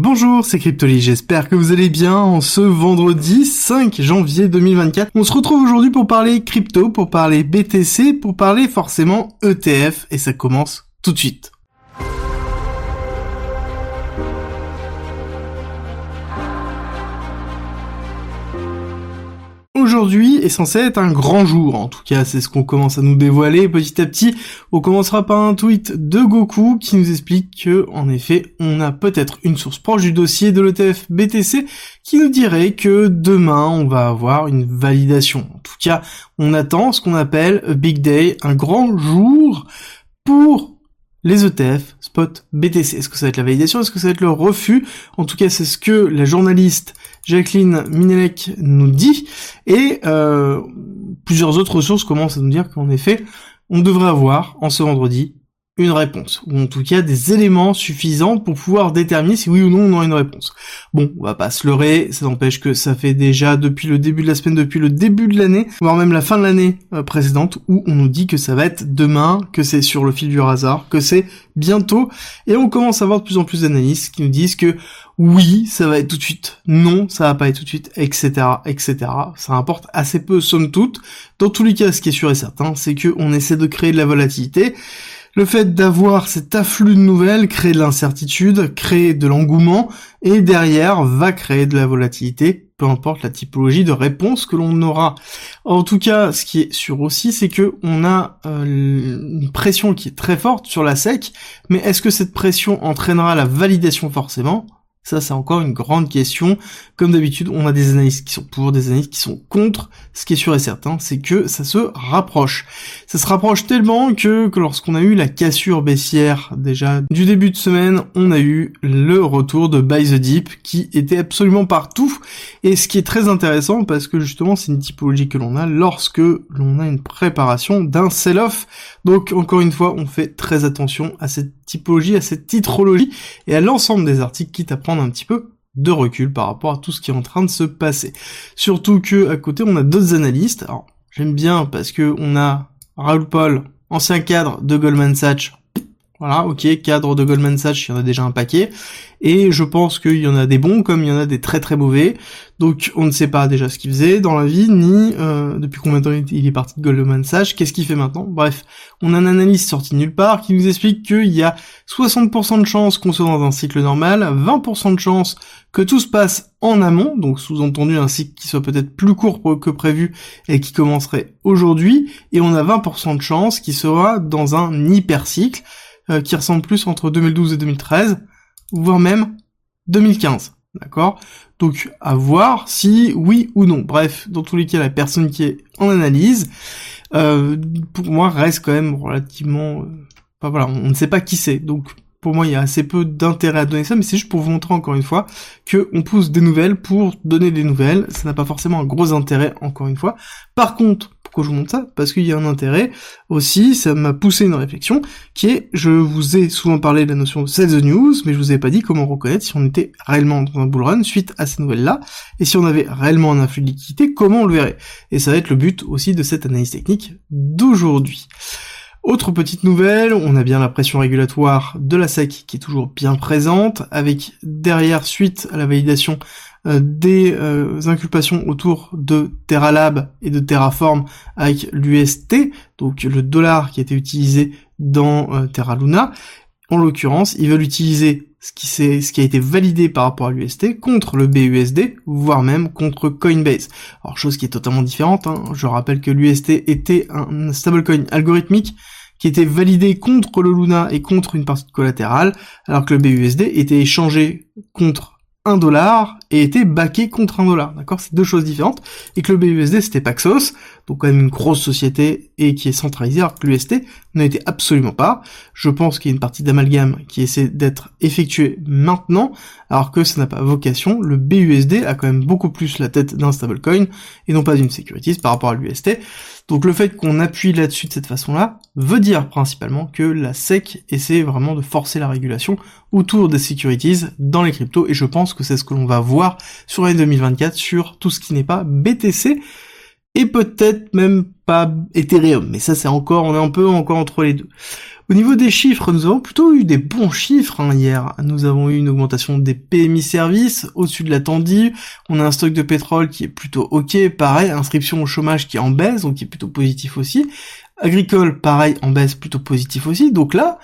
Bonjour, c'est Cryptoly, j'espère que vous allez bien en ce vendredi 5 janvier 2024. On se retrouve aujourd'hui pour parler crypto, pour parler BTC, pour parler forcément ETF et ça commence tout de suite. Aujourd'hui est censé être un grand jour, en tout cas c'est ce qu'on commence à nous dévoiler petit à petit. On commencera par un tweet de Goku qui nous explique que, en effet, on a peut-être une source proche du dossier de l'ETF BTC qui nous dirait que demain on va avoir une validation. En tout cas, on attend ce qu'on appelle a big day, un grand jour pour les ETF, spot, BTC. Est-ce que ça va être la validation? Est-ce que ça va être le refus? En tout cas, c'est ce que la journaliste Jacqueline Minelec nous dit. Et euh, plusieurs autres sources commencent à nous dire qu'en effet, on devrait avoir, en ce vendredi, une réponse, ou en tout cas des éléments suffisants pour pouvoir déterminer si oui ou non on aura une réponse. Bon, on va pas se leurrer, ça n'empêche que ça fait déjà depuis le début de la semaine, depuis le début de l'année, voire même la fin de l'année euh, précédente, où on nous dit que ça va être demain, que c'est sur le fil du hasard, que c'est bientôt, et on commence à avoir de plus en plus d'analystes qui nous disent que oui, ça va être tout de suite, non, ça va pas être tout de suite, etc., etc. Ça importe assez peu, somme toute. Dans tous les cas, ce qui est sûr et certain, c'est que on essaie de créer de la volatilité, le fait d'avoir cet afflux de nouvelles crée de l'incertitude, crée de l'engouement, et derrière va créer de la volatilité, peu importe la typologie de réponse que l'on aura. En tout cas, ce qui est sûr aussi, c'est que on a euh, une pression qui est très forte sur la SEC, mais est-ce que cette pression entraînera la validation forcément? Ça, c'est encore une grande question. Comme d'habitude, on a des analystes qui sont pour, des analystes qui sont contre. Ce qui est sûr et certain, c'est que ça se rapproche. Ça se rapproche tellement que, que lorsqu'on a eu la cassure baissière déjà du début de semaine, on a eu le retour de Buy the Deep qui était absolument partout. Et ce qui est très intéressant parce que justement, c'est une typologie que l'on a lorsque l'on a une préparation d'un sell-off. Donc, encore une fois, on fait très attention à cette typologie, à cette titrologie et à l'ensemble des articles qui t'apprennent un petit peu de recul par rapport à tout ce qui est en train de se passer. Surtout que à côté on a d'autres analystes. Alors j'aime bien parce que on a Raoul Paul, ancien cadre de Goldman Sachs. Voilà, ok, cadre de Goldman Sachs, il y en a déjà un paquet. Et je pense qu'il y en a des bons comme il y en a des très très mauvais. Donc on ne sait pas déjà ce qu'il faisait dans la vie, ni euh, depuis combien de temps il est parti de Goldman Sachs, qu'est-ce qu'il fait maintenant. Bref, on a un analyste sorti nulle part qui nous explique qu'il y a 60% de chances qu'on soit dans un cycle normal, 20% de chances que tout se passe en amont, donc sous-entendu un cycle qui soit peut-être plus court que prévu et qui commencerait aujourd'hui, et on a 20% de chances qu'il sera dans un hypercycle euh, qui ressemble plus entre 2012 et 2013 voire même 2015. D'accord? Donc à voir si oui ou non. Bref, dans tous les cas, la personne qui est en analyse, euh, pour moi, reste quand même relativement... Euh, enfin voilà, on, ne sait pas qui c'est. Donc pour moi, il y a assez peu d'intérêt à donner ça, mais c'est juste pour vous montrer encore une fois que on pousse des nouvelles pour donner des nouvelles. Ça n'a pas forcément un gros intérêt, encore une fois. Par contre, pourquoi je vous montre ça? Parce qu'il y a un intérêt aussi, ça m'a poussé une réflexion, qui est, je vous ai souvent parlé de la notion de sell the news, mais je vous ai pas dit comment reconnaître si on était réellement dans un bull run suite à ces nouvelles-là, et si on avait réellement un influx de liquidité, comment on le verrait? Et ça va être le but aussi de cette analyse technique d'aujourd'hui. Autre petite nouvelle, on a bien la pression régulatoire de la SEC qui est toujours bien présente, avec derrière, suite à la validation des euh, inculpations autour de TerraLab et de Terraform avec l'UST, donc le dollar qui été utilisé dans euh, Terra Luna. En l'occurrence, ils veulent utiliser ce qui, ce qui a été validé par rapport à l'UST contre le BUSD, voire même contre Coinbase. Alors chose qui est totalement différente, hein. je rappelle que l'UST était un stablecoin algorithmique qui était validé contre le Luna et contre une partie de collatérale, alors que le BUSD était échangé contre un dollar et était backé contre un dollar, d'accord? C'est deux choses différentes, et que le BUSD c'était Paxos, donc quand même une grosse société et qui est centralisée, alors que l'UST n'était absolument pas. Je pense qu'il y a une partie d'amalgame qui essaie d'être effectuée maintenant, alors que ça n'a pas vocation. Le BUSD a quand même beaucoup plus la tête d'un stablecoin et non pas d'une securities par rapport à l'UST. Donc le fait qu'on appuie là-dessus de cette façon-là veut dire principalement que la SEC essaie vraiment de forcer la régulation autour des securities dans les cryptos et je pense que c'est ce que l'on va voir sur l'année 2024 sur tout ce qui n'est pas BTC et peut-être même pas Ethereum, mais ça c'est encore, on est un peu encore entre les deux. Au niveau des chiffres, nous avons plutôt eu des bons chiffres hein, hier. Nous avons eu une augmentation des PMI services au-dessus de l'attendu. On a un stock de pétrole qui est plutôt ok, pareil, inscription au chômage qui est en baisse, donc qui est plutôt positif aussi. Agricole, pareil, en baisse, plutôt positif aussi. Donc là,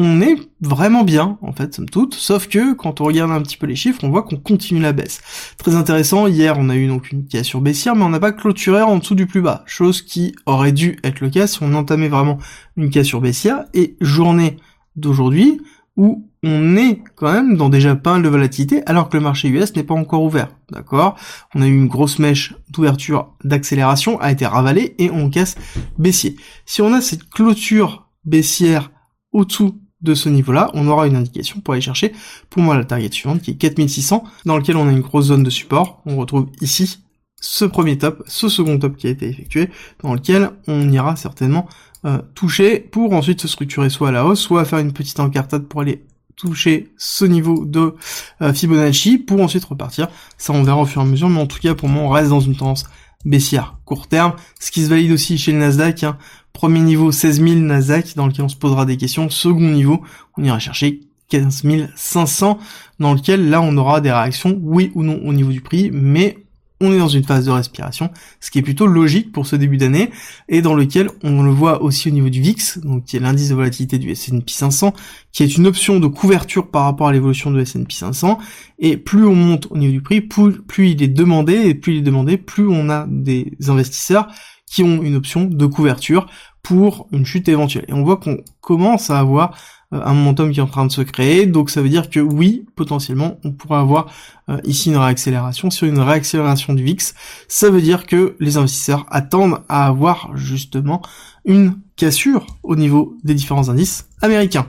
on est vraiment bien, en fait, somme toute, sauf que quand on regarde un petit peu les chiffres, on voit qu'on continue la baisse. Très intéressant, hier on a eu donc une cassure baissière, mais on n'a pas clôturé en dessous du plus bas, chose qui aurait dû être le cas si on entamait vraiment une cassure baissière, et journée d'aujourd'hui, où on est quand même dans déjà pas mal de volatilité, alors que le marché US n'est pas encore ouvert, d'accord? On a eu une grosse mèche d'ouverture d'accélération, a été ravalée, et on casse baissier. Si on a cette clôture baissière au-dessous de ce niveau-là, on aura une indication pour aller chercher, pour moi, la target suivante, qui est 4600, dans lequel on a une grosse zone de support. On retrouve ici ce premier top, ce second top qui a été effectué, dans lequel on ira certainement euh, toucher pour ensuite se structurer soit à la hausse, soit faire une petite encartade pour aller toucher ce niveau de euh, Fibonacci pour ensuite repartir. Ça on verra au fur et à mesure, mais en tout cas pour moi on reste dans une tendance baissière court terme, ce qui se valide aussi chez le Nasdaq. Hein. Premier niveau 16 000 Nasdaq dans lequel on se posera des questions. Second niveau, on ira chercher 15 500 dans lequel là on aura des réactions oui ou non au niveau du prix, mais on est dans une phase de respiration, ce qui est plutôt logique pour ce début d'année, et dans lequel on le voit aussi au niveau du VIX, donc qui est l'indice de volatilité du S&P 500, qui est une option de couverture par rapport à l'évolution du S&P 500, et plus on monte au niveau du prix, plus, il est demandé, et plus il est demandé, plus on a des investisseurs qui ont une option de couverture pour une chute éventuelle. Et on voit qu'on commence à avoir un momentum qui est en train de se créer, donc ça veut dire que oui, potentiellement, on pourrait avoir euh, ici une réaccélération. Sur une réaccélération du VIX, ça veut dire que les investisseurs attendent à avoir justement une cassure au niveau des différents indices américains.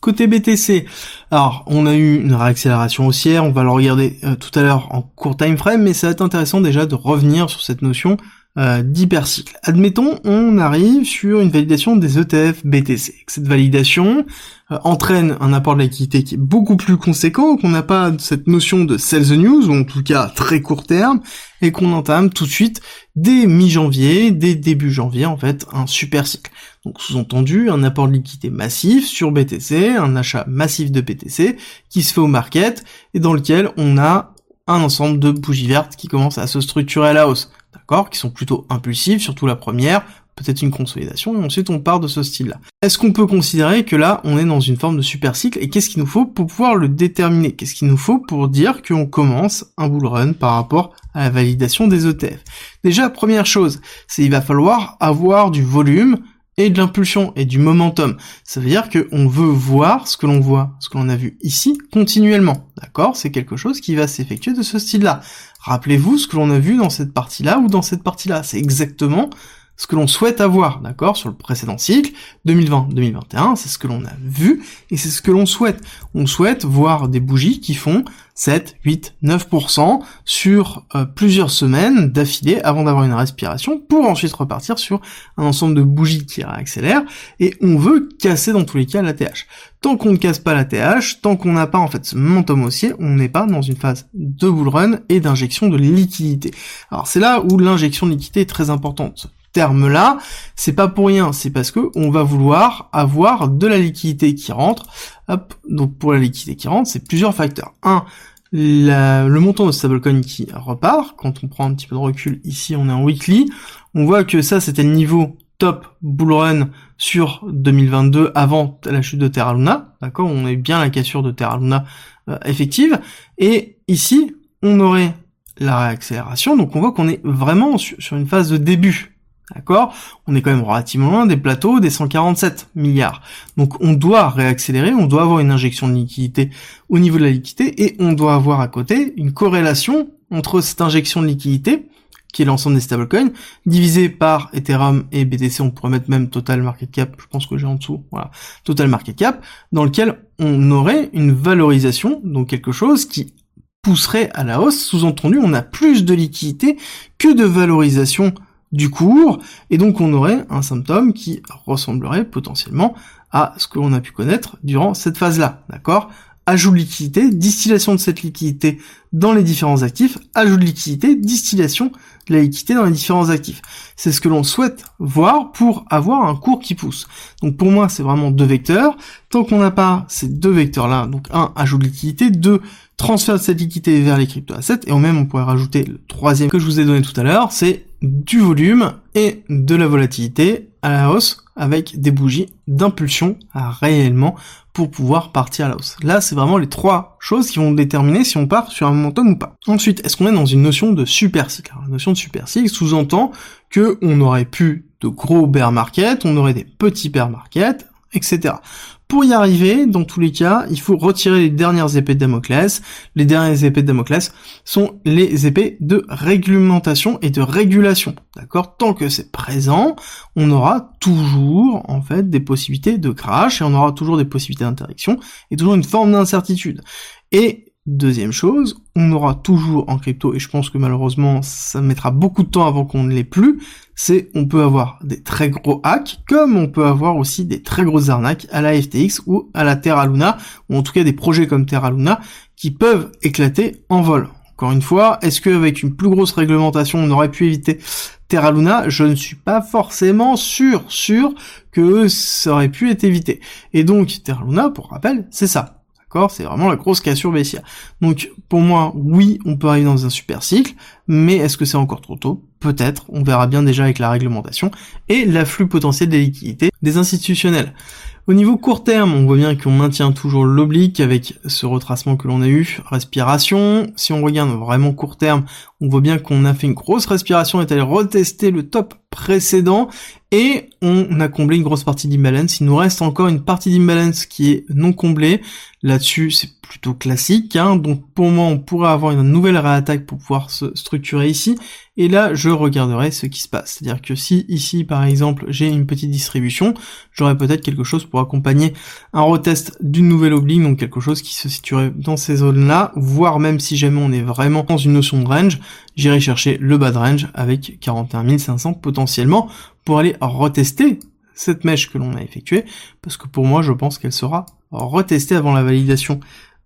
Côté BTC, alors on a eu une réaccélération haussière, on va le regarder euh, tout à l'heure en court time frame, mais ça va être intéressant déjà de revenir sur cette notion euh, d'hypercycle. Admettons, on arrive sur une validation des ETF BTC. Cette validation euh, entraîne un apport de liquidité qui est beaucoup plus conséquent, qu'on n'a pas cette notion de sell the news, ou en tout cas très court terme, et qu'on entame tout de suite dès mi-janvier, dès début janvier en fait, un super cycle. Donc sous-entendu, un apport de liquidité massif sur BTC, un achat massif de BTC qui se fait au market, et dans lequel on a un ensemble de bougies vertes qui commencent à se structurer à la hausse qui sont plutôt impulsives, surtout la première, peut-être une consolidation, et ensuite on part de ce style-là. Est-ce qu'on peut considérer que là, on est dans une forme de super cycle, et qu'est-ce qu'il nous faut pour pouvoir le déterminer? Qu'est-ce qu'il nous faut pour dire qu'on commence un bull run par rapport à la validation des ETF Déjà, première chose, c'est il va falloir avoir du volume et de l'impulsion et du momentum. Ça veut dire qu'on veut voir ce que l'on voit, ce que l'on a vu ici continuellement. D'accord? C'est quelque chose qui va s'effectuer de ce style-là. Rappelez-vous ce que l'on a vu dans cette partie-là ou dans cette partie-là. C'est exactement ce que l'on souhaite avoir, d'accord, sur le précédent cycle, 2020-2021, c'est ce que l'on a vu, et c'est ce que l'on souhaite. On souhaite voir des bougies qui font 7, 8, 9% sur euh, plusieurs semaines d'affilée avant d'avoir une respiration, pour ensuite repartir sur un ensemble de bougies qui réaccélèrent, et on veut casser dans tous les cas la TH. Tant qu'on ne casse pas la TH, tant qu'on n'a pas en fait ce momentum haussier, on n'est pas dans une phase de bull run et d'injection de liquidité. Alors c'est là où l'injection de liquidité est très importante terme-là, c'est pas pour rien, c'est parce que on va vouloir avoir de la liquidité qui rentre. Hop, donc pour la liquidité qui rentre, c'est plusieurs facteurs. Un, le montant de stablecoin qui repart. Quand on prend un petit peu de recul, ici on est en weekly, on voit que ça c'était le niveau top bull run sur 2022 avant la chute de Terra Luna, d'accord On est bien la cassure de Terra Luna euh, effective. Et ici, on aurait la réaccélération, donc on voit qu'on est vraiment sur une phase de début, D'accord? On est quand même relativement loin des plateaux des 147 milliards. Donc on doit réaccélérer, on doit avoir une injection de liquidité au niveau de la liquidité et on doit avoir à côté une corrélation entre cette injection de liquidité qui est l'ensemble des stablecoins, divisé par Ethereum et BTC, on pourrait mettre même Total Market Cap, je pense que j'ai en dessous, voilà, Total Market Cap, dans lequel on aurait une valorisation, donc quelque chose qui pousserait à la hausse, sous-entendu, on a plus de liquidité que de valorisation du cours, et donc on aurait un symptôme qui ressemblerait potentiellement à ce que l'on a pu connaître durant cette phase-là, d'accord? Ajout de liquidité, distillation de cette liquidité dans les différents actifs, ajout de liquidité, distillation de la liquidité dans les différents actifs. C'est ce que l'on souhaite voir pour avoir un cours qui pousse. Donc pour moi, c'est vraiment deux vecteurs. Tant qu'on n'a pas ces deux vecteurs-là, donc un, ajout de liquidité, deux, transfert de cette liquidité vers les crypto-assets, et en même on pourrait rajouter le troisième que je vous ai donné tout à l'heure, c'est du volume et de la volatilité à la hausse avec des bougies d'impulsion réellement pour pouvoir partir à la hausse. Là, c'est vraiment les trois choses qui vont déterminer si on part sur un momentum ou pas. Ensuite, est-ce qu'on est dans une notion de super cycle La notion de super cycle sous-entend que on aurait pu de gros bear market, on aurait des petits bear market, etc. Pour y arriver, dans tous les cas, il faut retirer les dernières épées de Damoclès. Les dernières épées de Damoclès sont les épées de réglementation et de régulation. D'accord? Tant que c'est présent, on aura toujours, en fait, des possibilités de crash et on aura toujours des possibilités d'interaction et toujours une forme d'incertitude. Et Deuxième chose, on aura toujours en crypto, et je pense que malheureusement ça mettra beaucoup de temps avant qu'on ne l'ait plus, c'est on peut avoir des très gros hacks, comme on peut avoir aussi des très grosses arnaques à la FTX ou à la Terra Luna, ou en tout cas des projets comme Terra Luna, qui peuvent éclater en vol. Encore une fois, est-ce qu'avec une plus grosse réglementation on aurait pu éviter Terra Luna? Je ne suis pas forcément sûr, sûr que ça aurait pu être évité. Et donc Terra Luna, pour rappel, c'est ça c'est vraiment la grosse cassure baissière. Donc pour moi, oui, on peut arriver dans un super cycle, mais est-ce que c'est encore trop tôt? Peut-être, on verra bien déjà avec la réglementation et l'afflux potentiel des liquidités des institutionnels. Au niveau court terme, on voit bien qu'on maintient toujours l'oblique avec ce retracement que l'on a eu, respiration. Si on regarde vraiment court terme, on voit bien qu'on a fait une grosse respiration, est allé retester le top précédent et on a comblé une grosse partie d'imbalance. Il nous reste encore une partie d'imbalance qui est non comblée. Là-dessus, c'est plutôt classique. Hein. Donc pour moi, on pourrait avoir une nouvelle réattaque pour pouvoir se structurer ici. Et là, je regarderai ce qui se passe. C'est-à-dire que si ici, par exemple, j'ai une petite distribution, j'aurais peut-être quelque chose pour accompagner un retest d'une nouvelle oblique, donc quelque chose qui se situerait dans ces zones-là, voire même si jamais on est vraiment dans une notion de range, j'irai chercher le bas de range avec 41 500 potentiellement pour aller retester cette mèche que l'on a effectuée, parce que pour moi, je pense qu'elle sera retestée avant la validation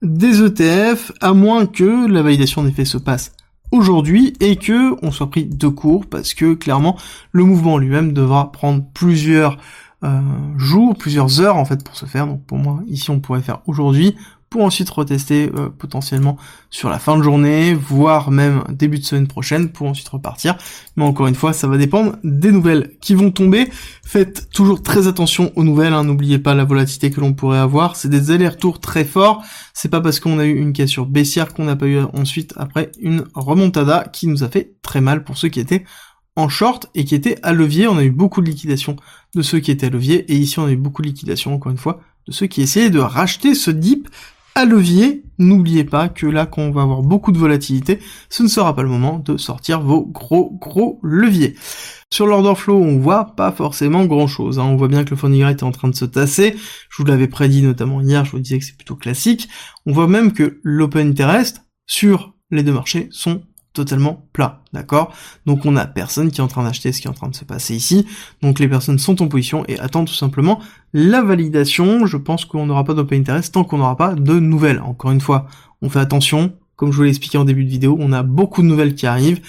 des ETF, à moins que la validation en effet se passe aujourd'hui et que on soit pris de court, parce que clairement, le mouvement lui-même devra prendre plusieurs euh, jours, plusieurs heures en fait pour se faire. Donc pour moi, ici on pourrait faire aujourd'hui pour ensuite retester euh, potentiellement sur la fin de journée, voire même début de semaine prochaine pour ensuite repartir. Mais encore une fois, ça va dépendre des nouvelles qui vont tomber. Faites toujours très attention aux nouvelles, hein. n'oubliez pas la volatilité que l'on pourrait avoir. C'est des allers-retours très forts. C'est pas parce qu'on a eu une cassure baissière qu'on n'a pas eu ensuite après une remontada qui nous a fait très mal pour ceux qui étaient en short et qui étaient à levier. On a eu beaucoup de liquidation de ceux qui étaient à levier et ici on a eu beaucoup de liquidation encore une fois de ceux qui essayaient de racheter ce dip à levier, n'oubliez pas que là, quand on va avoir beaucoup de volatilité, ce ne sera pas le moment de sortir vos gros gros leviers. Sur l'order flow, on voit pas forcément grand chose. Hein. On voit bien que le rate est en train de se tasser. Je vous l'avais prédit notamment hier, je vous disais que c'est plutôt classique. On voit même que l'open interest sur les deux marchés sont totalement plat, d'accord? Donc on a personne qui est en train d'acheter ce qui est en train de se passer ici, donc les personnes sont en position et attendent tout simplement la validation, je pense qu'on n'aura pas d'open interest tant qu'on n'aura pas de nouvelles. Encore une fois, on fait attention, comme je vous l'ai expliqué en début de vidéo, on a beaucoup de nouvelles qui arrivent,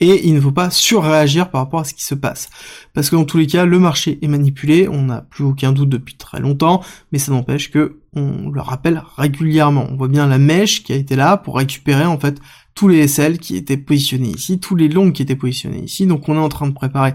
et il ne faut pas surréagir par rapport à ce qui se passe. Parce que dans tous les cas, le marché est manipulé, on n'a plus aucun doute depuis très longtemps, mais ça n'empêche que on le rappelle régulièrement. On voit bien la mèche qui a été là pour récupérer en fait tous les SL qui étaient positionnés ici, tous les longs qui étaient positionnés ici. Donc on est en train de préparer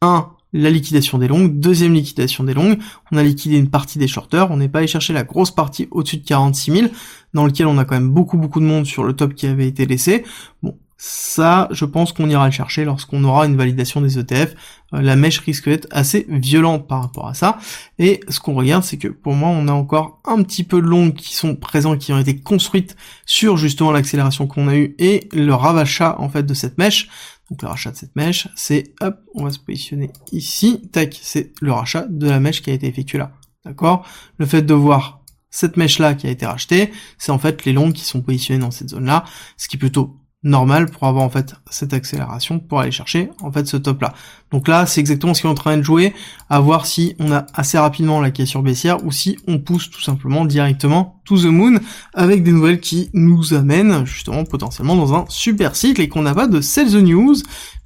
un la liquidation des longues, deuxième liquidation des longues, on a liquidé une partie des shorters, on n'est pas allé chercher la grosse partie au-dessus de 46 000, dans lequel on a quand même beaucoup beaucoup de monde sur le top qui avait été laissé. Bon, ça, je pense qu'on ira le chercher lorsqu'on aura une validation des ETF. Euh, la mèche risque d'être assez violente par rapport à ça. Et ce qu'on regarde, c'est que pour moi, on a encore un petit peu de longues qui sont présents, qui ont été construites sur justement l'accélération qu'on a eue et le ravachat en fait de cette mèche. Donc le rachat de cette mèche, c'est hop, on va se positionner ici. Tac, c'est le rachat de la mèche qui a été effectuée là. D'accord? Le fait de voir cette mèche là qui a été rachetée, c'est en fait les longues qui sont positionnées dans cette zone là, ce qui est plutôt normal pour avoir en fait cette accélération pour aller chercher en fait ce top là. Donc là c'est exactement ce qu'on est en train de jouer, à voir si on a assez rapidement la cassure baissière ou si on pousse tout simplement directement to the moon avec des nouvelles qui nous amènent justement potentiellement dans un super cycle et qu'on n'a pas de sell the news,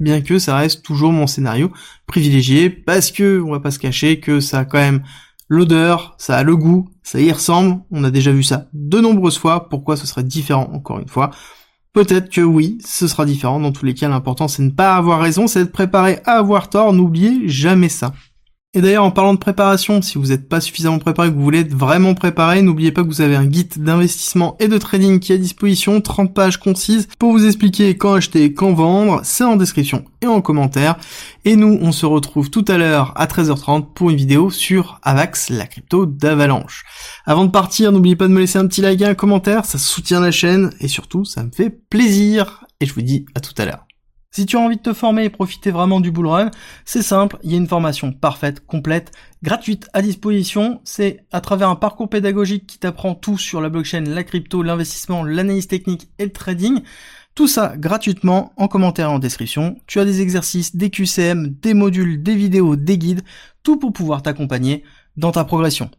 bien que ça reste toujours mon scénario privilégié parce que on va pas se cacher que ça a quand même l'odeur, ça a le goût, ça y ressemble, on a déjà vu ça de nombreuses fois, pourquoi ce serait différent encore une fois? Peut-être que oui, ce sera différent. Dans tous les cas, l'important c'est de ne pas avoir raison, c'est d'être préparé à avoir tort. N'oubliez jamais ça. Et d'ailleurs, en parlant de préparation, si vous n'êtes pas suffisamment préparé, que vous voulez être vraiment préparé, n'oubliez pas que vous avez un guide d'investissement et de trading qui est à disposition, 30 pages concises pour vous expliquer quand acheter, quand vendre. C'est en description et en commentaire. Et nous, on se retrouve tout à l'heure à 13h30 pour une vidéo sur Avax, la crypto d'Avalanche. Avant de partir, n'oubliez pas de me laisser un petit like et un commentaire, ça soutient la chaîne et surtout, ça me fait plaisir. Et je vous dis à tout à l'heure. Si tu as envie de te former et profiter vraiment du bull run, c'est simple, il y a une formation parfaite, complète, gratuite à disposition. C'est à travers un parcours pédagogique qui t'apprend tout sur la blockchain, la crypto, l'investissement, l'analyse technique et le trading. Tout ça gratuitement en commentaire et en description. Tu as des exercices, des QCM, des modules, des vidéos, des guides, tout pour pouvoir t'accompagner dans ta progression.